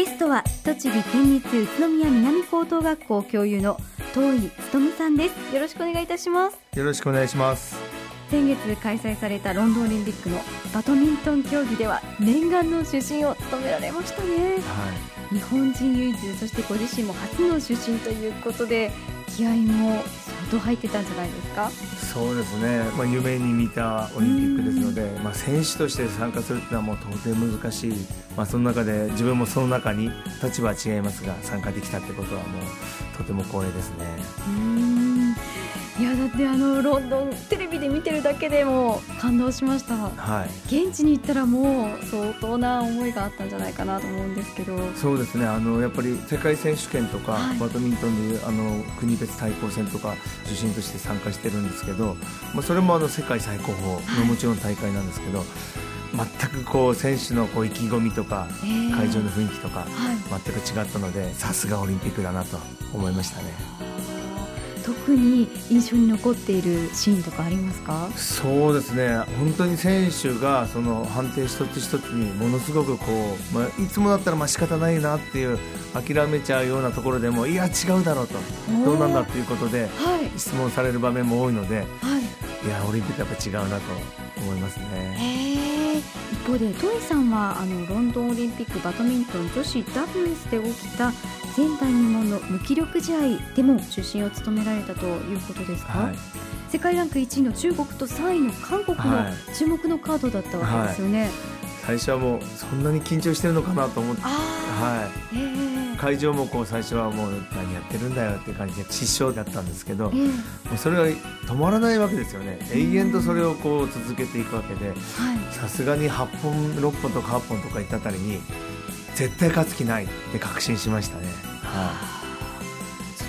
ゲストは栃木県立宇都宮南高等学校教諭の遠井勉さんです。よろしくお願いいたします。よろしくお願いします。先月開催されたロンドンオリンピックのバドミントン競技では念願の主審を務められましたね、はい。日本人唯一そしてご自身も初の出身ということで気合も相当入ってたんじゃないですか？そうですね、まあ、夢に見たオリンピックですので、まあ、選手として参加するというのはもう到底難しい、まあ、その中で自分もその中に立場は違いますが参加できたってことはもうとても光栄ですね。いやだってあのロンドンテレビで見てるだけでも感動しました、はい、現地に行ったらもう相当な思いがあったんじゃないかなと思うんですけど。そうですね。あのやっぱり世界選手権とか、はい、バドミントンであの国別対抗戦とか受審として参加してるんですけど、まあ、それもあの世界最高峰のもちろん大会なんですけど、はい全くこう選手のこう意気込みとか、会場の雰囲気とか、全く違ったのでさすがオリンピックだなと思いましたね。特に印象に残っているシーンとかありますか？そうですね。本当に選手がその判定一つ一つにものすごくこう、まあ、いつもだったらまあ仕方ないなっていう諦めちゃうようなところでもいや違うだろうと。どうなんだということで、質問される場面も多いので、はい、いやオリンピックやっぱ違うなと思いますね。一方でトイさんはあのロンドンオリンピックバドミントン女子ダブルスで起きた前代未聞の無気力試合でも主審を務められたということですか、はい、世界ランク1位の中国と3位の韓国の注目のカードだったわけですよね、はい。はい、最初はもうそんなに緊張してるのかなと思って、はい。えー、会場もこう最初はもう何やってるんだよって感じで失笑だったんですけど、えー、もうそれは止まらないわけですよね。永遠とそれをこう続けていくわけでさすがに8本6本とか8本とかいったあたりに絶対勝つ気ないって確信しましたね。はい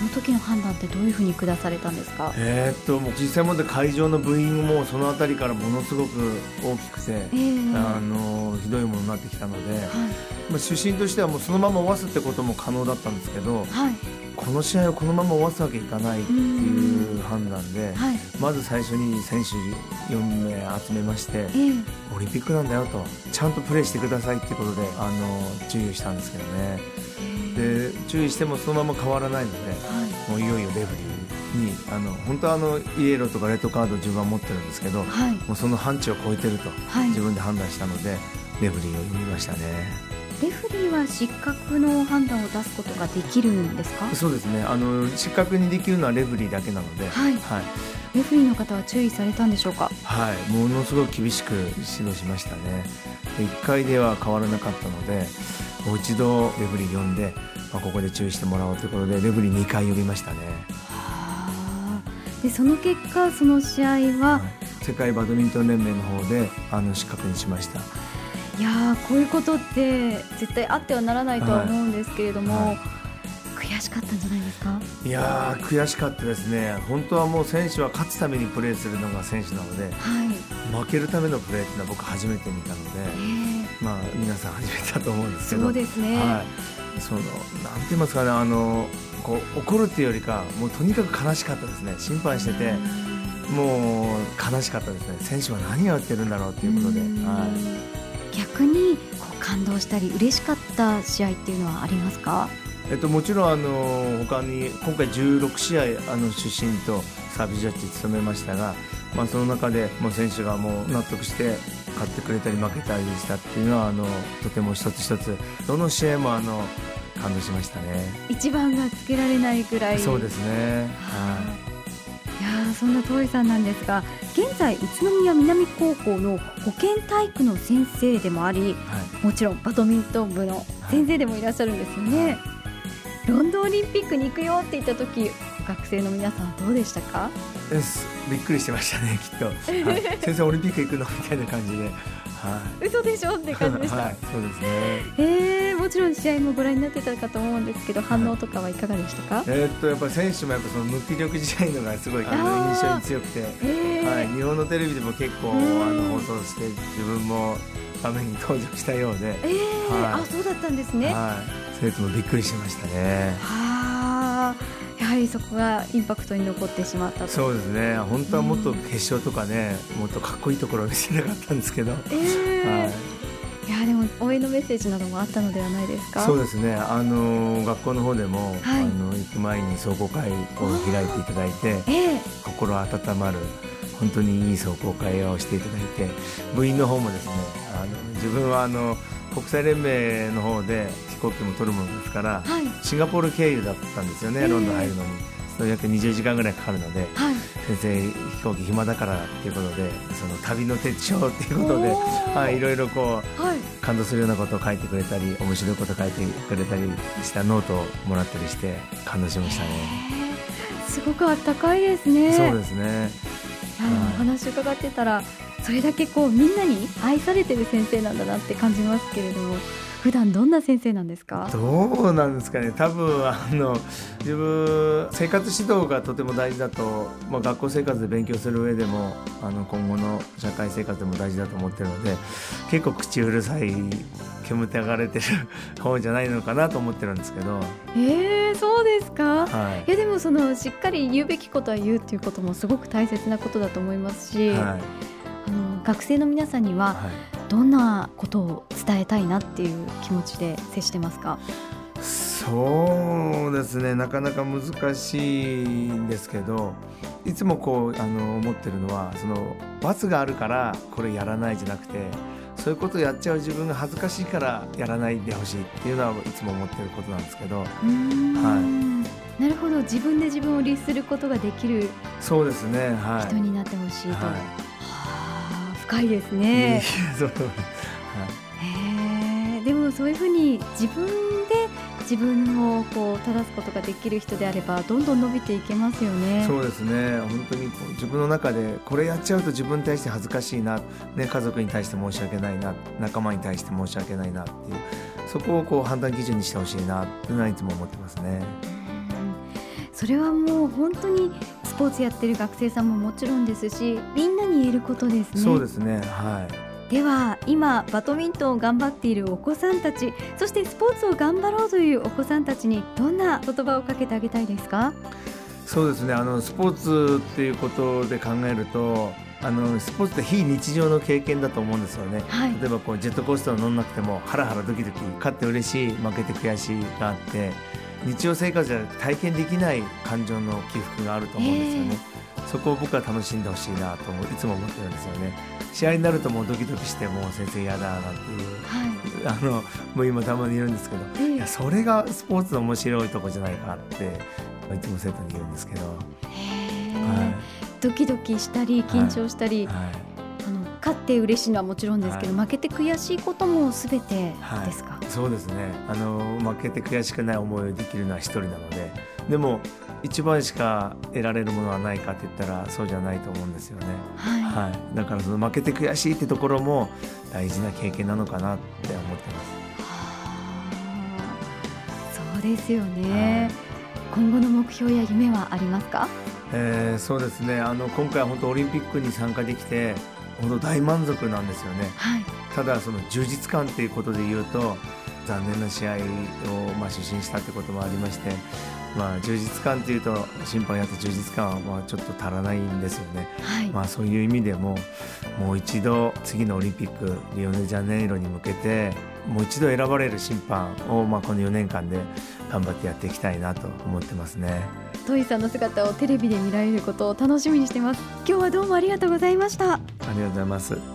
その時の判断ってどういうふうに下されたんですか？えー、っともう実際もで会場のブーイングもその辺りからものすごく大きくて、えー、あのひどいものになってきたので、はい、まあ、主審としてはもうそのまま終わすってことも可能だったんですけど、はい、この試合をこのまま終わすわけいかないっていう判断で、はい、まず最初に選手4名集めまして、えー、オリンピックなんだよとちゃんとプレーしてくださいっていうことであの注意したんですけどね。で注意してもそのまま変わらないので、はい、もういよいよレフリーにあの本当はあのイエローとかレッドカード順番持ってるんですけど、はい、もうその範疇を超えてると、自分で判断したのでレフリーを読みましたね。レフリーは失格の判断を出すことができるんですか？そうですね。あの失格にできるのはレフリーだけなので、はい、はい、レフリーの方は注意されたんでしょうか？はい。ものすごく厳しく指導しましたね。1回では変わらなかったのでもう一度レフリー呼んで、まあ、ここで注意してもらおうということでレフリー2回呼びましたね。でその結果その試合は、はい、世界バドミントン連盟の方であの失格にしましたいやこういうことって絶対あってはならないとは思うんですけれども、はい。はい悔しかったんじゃないですか？いや悔しかったですね、本当はもう選手は勝つためにプレーするのが選手なので、はい、負けるためのプレーっていうのは僕、初めて見たので、まあ、皆さん初めてだと思うんですけど、そうですね、はい、そのなんて言いますかねあのこう怒るっていうよりか、もうとにかく悲しかったですね、心配してて、もう悲しかったですね、選手は何をやってるんだろうっていうことで。はい、逆にこう感動したり嬉しかった試合っていうのはありますか？えっと、もちろんあの他に今回16試合あの出身とサービスジャッジ務めましたが、まあ、その中でもう選手がもう納得して勝ってくれたり負けたりしたっていうのはあのとても一つ一つどの試合もあの感動しましたね。一番がつけられないぐらい。そうですね。はいそんな遠井さんなんですが現在宇都宮南高校の保健体育の先生でもあり、はい、もちろんバドミントン部の先生でもいらっしゃるんですよね。はい。ロンドンオリンピックに行くよって言った時学生の皆さんどうでしたか？びっくりしてましたねきっと、はい、先生オリンピック行くの？みたいな感じで、はい、嘘でしょ？って感じでした、はい、そうですね。えー、もちろん試合もご覧になってたかと思うんですけど反応とかはいかがでしたか、はい、えー、っとやっぱり選手もやっぱその無気力試合のがすごいあの印象に強くて、えー、はい、日本のテレビでも結構あの放送して自分も場面に登場したようで、えー、はい、あそうだったんですね、はい。生徒もびっくりしましたね。はあ、やはりそこがインパクトに残ってしまったそうですね。本当はもっと決勝とかね、もっとかっこいいところを見せなかったんですけど。えー、はい。いやでも応援のメッセージなどもあったのではないですか？そうですね。あの学校の方でも、はい、あの行く前に壮行会を開いていただいて、えー、心温まる本当にいい壮行会をしていただいて部員の方もですねあの自分はあの国際連盟の方で飛行機も取るものですから、はい、シンガポール経由だったんですよね、えー、ロンドン入るのに。その約20時間ぐらいかかるので、はい、先生飛行機暇だからっていうことでその旅の手帳っていうことで、はい、いろいろこう、はい、感動するようなことを書いてくれたり面白いことを書いてくれたりしたノートをもらったりして感動しましたね。すごくあったかいですね。そうですね。お話伺ってたらそれだけこうみんなに愛されてる先生なんだなって感じますけれども普段どんな先生なんですか？どうなんですかね。多分あの自分生活指導がとても大事だと、まあ、学校生活で勉強する上でもあの今後の社会生活でも大事だと思ってるので結構口うるさい煙て上がれてる 方じゃないのかなと思ってるんですけど。えー、そうですか、はい、いやでもそのしっかり言うべきことは言うっていうこともすごく大切なことだと思いますし、はい、学生の皆さんには、どんなことを伝えたいなっていう気持ちで接してますか？そうですね。なかなか難しいんですけどいつもこうあの思ってるのはその罰があるからこれやらないじゃなくてそういうことをやっちゃう自分が恥ずかしいからやらないでほしいっていうのはいつも思ってることなんですけど、はい、なるほど。自分で自分を律することができるそうですね、はい、人になってほしいと。はい深いですね。そうはい、でもそういうふうに自分で自分をこう正すことができる人であればどんどん伸びていけますよね。そうですね。本当にこう自分の中でこれやっちゃうと自分に対して恥ずかしいな、ね家族に対して申し訳ないな、仲間に対して申し訳ないなっていうそこをこう判断基準にしてほしいなっていうのはいつも思ってますね。それはもう本当にスポーツやってる学生さんももちろんですしみんなに言えることですね。そうですね。はい。では今バドミントンを頑張っているお子さんたちそしてスポーツを頑張ろうというお子さんたちにどんな言葉をかけてあげたいですか？そうですね。あのスポーツっていうことで考えるとあのスポーツって非日常の経験だと思うんですよね、はい、例えばこうジェットコースター乗んなくてもハラハラドキドキ勝って嬉しい負けて悔しいがあって日常生活じゃ体験できない感情の起伏があると思うんですよね、えー、そこを僕は楽しんでほしいなといつも思ってるんですよね。試合になるともうドキドキしてもう先生嫌だなんていう、はい、あのもう今たまに言うんですけど、えー、いやそれがスポーツの面白いとこじゃないかっていつも生徒に言うんですけど、はい、ドキドキしたり緊張したり、はい。はい勝って嬉しいのはもちろんですけど、はい、負けて悔しいこともすべてですか、はい、そうですね。あの負けて悔しくない思いをできるのは一人なので。でも一番しか得られるものはないかって言ったらそうじゃないと思うんですよね、はい、はい、だからその負けて悔しいってところも大事な経験なのかなって思ってます。そうですよね、今後の目標や夢はありますか？えー、そうですね。あの今回本当オリンピックに参加できて本当大満足なんですよね、はい、ただその充実感っていうことで言うと残念な試合をまあ主審したってこともありまして、まあ、充実感っていうと審判やって充実感はまあちょっと足らないんですよね、はい、まあ、そういう意味でももう一度次のオリンピックリオネジャネイロに向けてもう一度選ばれる審判をまあこの4年間で頑張ってやっていきたいなと思ってますね。トイさんの姿をテレビで見られることを楽しみにしてます。今日はどうもありがとうございました。ありがとうございます